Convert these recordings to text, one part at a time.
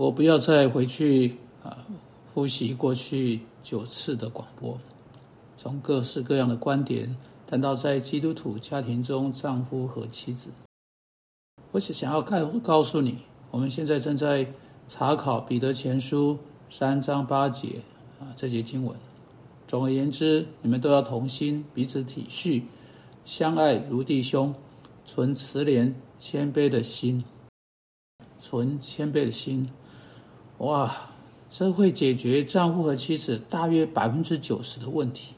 我不要再回去啊复习过去九次的广播，从各式各样的观点谈到在基督徒家庭中丈夫和妻子。我是想要告告诉你，我们现在正在查考彼得前书三章八节啊这节经文。总而言之，你们都要同心，彼此体恤，相爱如弟兄，存慈怜谦卑的心，存谦卑的心。哇，这会解决丈夫和妻子大约百分之九十的问题。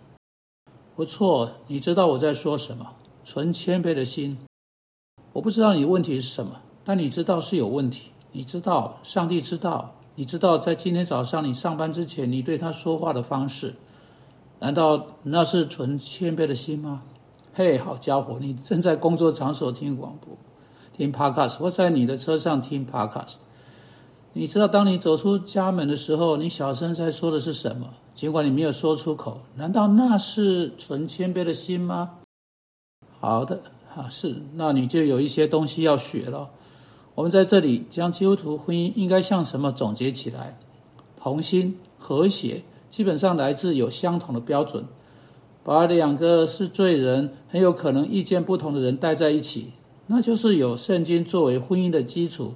不错，你知道我在说什么？存谦卑的心。我不知道你问题是什么，但你知道是有问题。你知道，上帝知道。你知道，在今天早上你上班之前，你对他说话的方式，难道那是纯谦卑的心吗？嘿，好家伙，你正在工作场所听广播、听 Podcast，或在你的车上听 Podcast。你知道，当你走出家门的时候，你小声在说的是什么？尽管你没有说出口，难道那是纯谦卑的心吗？好的。啊，是，那你就有一些东西要学了。我们在这里将基督徒婚姻应该像什么总结起来？同心、和谐，基本上来自有相同的标准。把两个是罪人，很有可能意见不同的人带在一起，那就是有圣经作为婚姻的基础，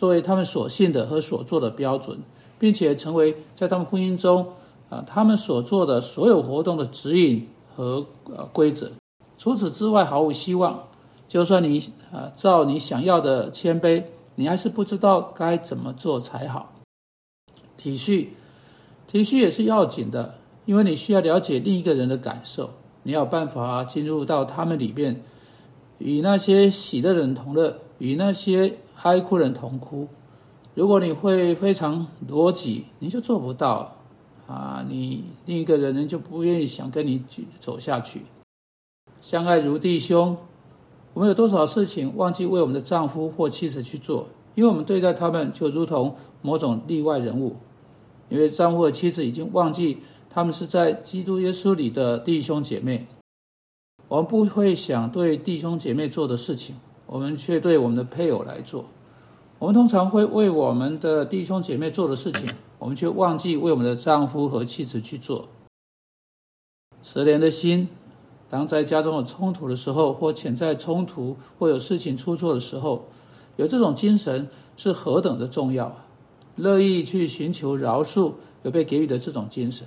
作为他们所信的和所做的标准，并且成为在他们婚姻中啊，他们所做的所有活动的指引和呃规则。除此之外，毫无希望。就算你啊，照你想要的谦卑，你还是不知道该怎么做才好。体恤，体恤也是要紧的，因为你需要了解另一个人的感受，你要办法进入到他们里面，与那些喜的人同乐，与那些哀哭人同哭。如果你会非常逻辑，你就做不到啊！你另一个人人就不愿意想跟你走下去。相爱如弟兄，我们有多少事情忘记为我们的丈夫或妻子去做？因为我们对待他们就如同某种例外人物。因为丈夫和妻子已经忘记他们是在基督耶稣里的弟兄姐妹，我们不会想对弟兄姐妹做的事情，我们却对我们的配偶来做。我们通常会为我们的弟兄姐妹做的事情，我们却忘记为我们的丈夫和妻子去做。慈怜的心。当在家中有冲突的时候，或潜在冲突，或有事情出错的时候，有这种精神是何等的重要啊！乐意去寻求饶恕，有被给予的这种精神。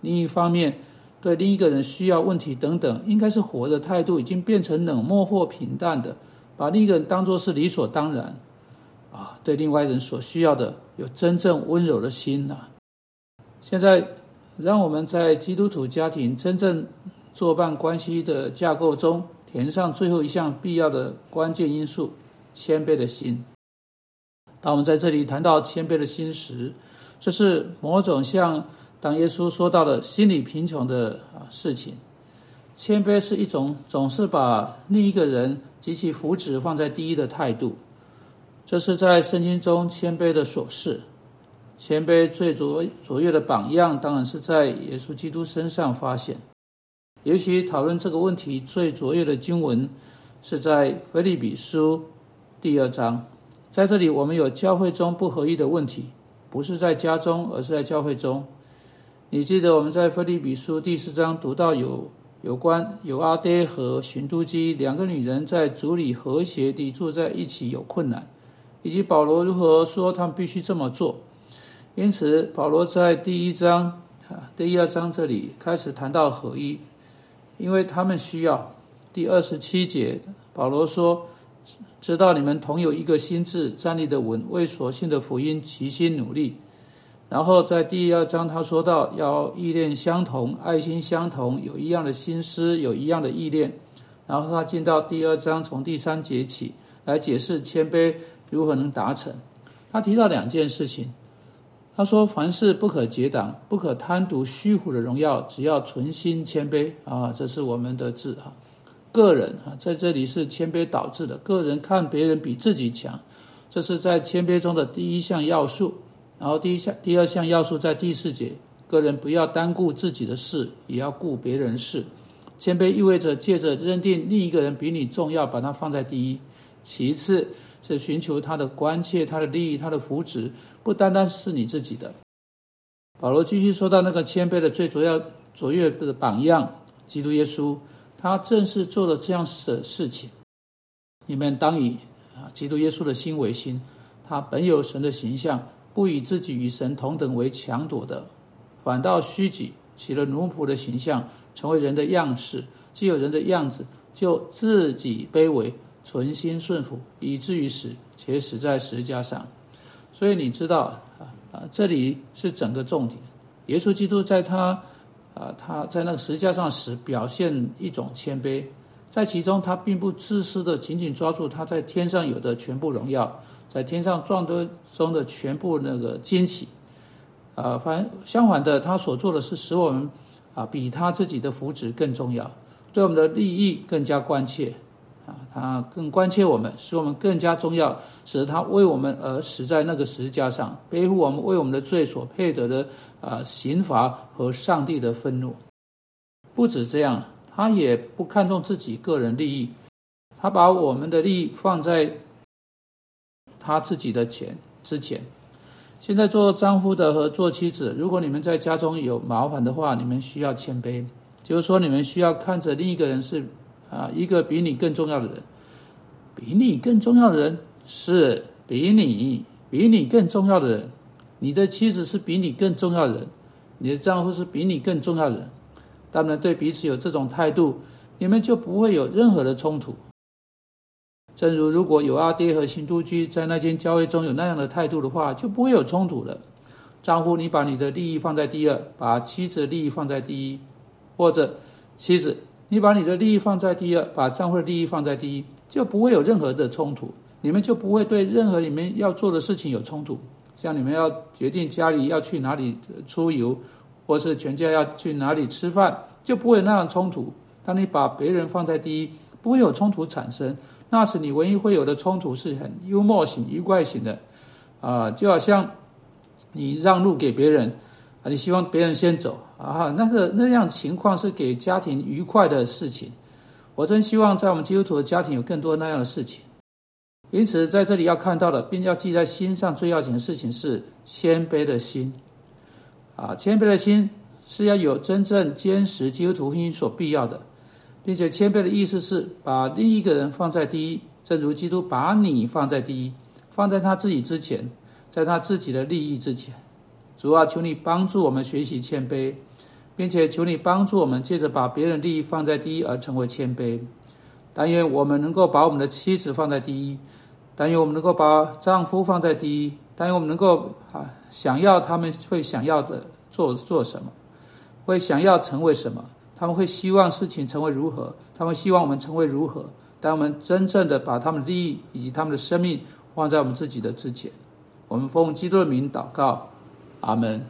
另一方面，对另一个人需要、问题等等，应该是活的态度已经变成冷漠或平淡的，把另一个人当作是理所当然啊！对另外人所需要的，有真正温柔的心呐。现在，让我们在基督徒家庭真正。作伴关系的架构中，填上最后一项必要的关键因素——谦卑的心。当我们在这里谈到谦卑的心时，这是某种像当耶稣说到了心理贫穷的啊事情。谦卑是一种总是把另一个人及其福祉放在第一的态度。这是在圣经中谦卑的所示。谦卑最卓卓越的榜样，当然是在耶稣基督身上发现。也许讨论这个问题最卓越的经文是在《腓立比书》第二章。在这里，我们有教会中不合一的问题，不是在家中，而是在教会中。你记得我们在《腓立比书》第四章读到有有关有阿爹和寻都基两个女人在主里和谐地住在一起有困难，以及保罗如何说他们必须这么做。因此，保罗在第一章啊第二章这里开始谈到合一。因为他们需要。第二十七节，保罗说：“知道你们同有一个心智，站立的稳，为所信的福音齐心努力。”然后在第二章，他说到要意念相同，爱心相同，有一样的心思，有一样的意念。然后他进到第二章，从第三节起来解释谦卑如何能达成。他提到两件事情。他说：“凡事不可结党，不可贪图虚虎的荣耀，只要存心谦卑啊！这是我们的字哈。个人啊，在这里是谦卑导致的。个人看别人比自己强，这是在谦卑中的第一项要素。然后第一项、第二项要素在第四节。个人不要单顾自己的事，也要顾别人事。谦卑意味着借着认定另一个人比你重要，把他放在第一。其次是寻求他的关切、他的利益、他的福祉，不单单是你自己的。保罗继续说到那个谦卑的最主要卓越的榜样，基督耶稣，他正是做了这样的事情。你们当以啊，基督耶稣的心为心，他本有神的形象，不以自己与神同等为强夺的，反倒虚己，起了奴仆的形象，成为人的样式。既有人的样子，就自己卑微，存心顺服，以至于死，且死在十字架上。所以你知道啊啊，这里是整个重点。耶稣基督在他啊，他在那个十字架上时，表现一种谦卑。在其中，他并不自私的紧紧抓住他在天上有的全部荣耀，在天上壮多中的全部那个惊奇，啊，反相反的，他所做的是使我们啊比他自己的福祉更重要，对我们的利益更加关切，啊，他更关切我们，使我们更加重要，使得他为我们而死在那个十字架上，背负我们为我们的罪所配得的啊刑罚和上帝的愤怒。不止这样。他也不看重自己个人利益，他把我们的利益放在他自己的钱之前。现在做丈夫的和做妻子，如果你们在家中有麻烦的话，你们需要谦卑，就是说你们需要看着另一个人是啊一个比你更重要的人，比你更重要的人是比你比你更重要的人，你的妻子是比你更重要的人，你的丈夫是比你更重要的人。他们对彼此有这种态度，你们就不会有任何的冲突。正如如果有阿爹和新都居在那间交易中有那样的态度的话，就不会有冲突了。丈夫，你把你的利益放在第二，把妻子的利益放在第一；或者妻子，你把你的利益放在第二，把丈夫的利益放在第一，就不会有任何的冲突。你们就不会对任何你们要做的事情有冲突。像你们要决定家里要去哪里出游。或是全家要去哪里吃饭，就不会那样冲突。当你把别人放在第一，不会有冲突产生。那时你唯一会有的冲突是很幽默型、愉快型的，啊，就好像你让路给别人，啊，你希望别人先走，啊，那个那样情况是给家庭愉快的事情。我真希望在我们基督徒的家庭有更多那样的事情。因此，在这里要看到的，并要记在心上最要紧的事情是谦卑的心。啊，谦卑的心是要有真正坚实基督徒福音所必要的，并且谦卑的意思是把另一个人放在第一，正如基督把你放在第一，放在他自己之前，在他自己的利益之前。主啊，求你帮助我们学习谦卑，并且求你帮助我们借着把别人利益放在第一而成为谦卑。但愿我们能够把我们的妻子放在第一，但愿我们能够把丈夫放在第一。但是我们能够啊，想要他们会想要的做做什么，会想要成为什么，他们会希望事情成为如何，他们希望我们成为如何。当我们真正的把他们的利益以及他们的生命放在我们自己的之前，我们奉基督的名祷告，阿门。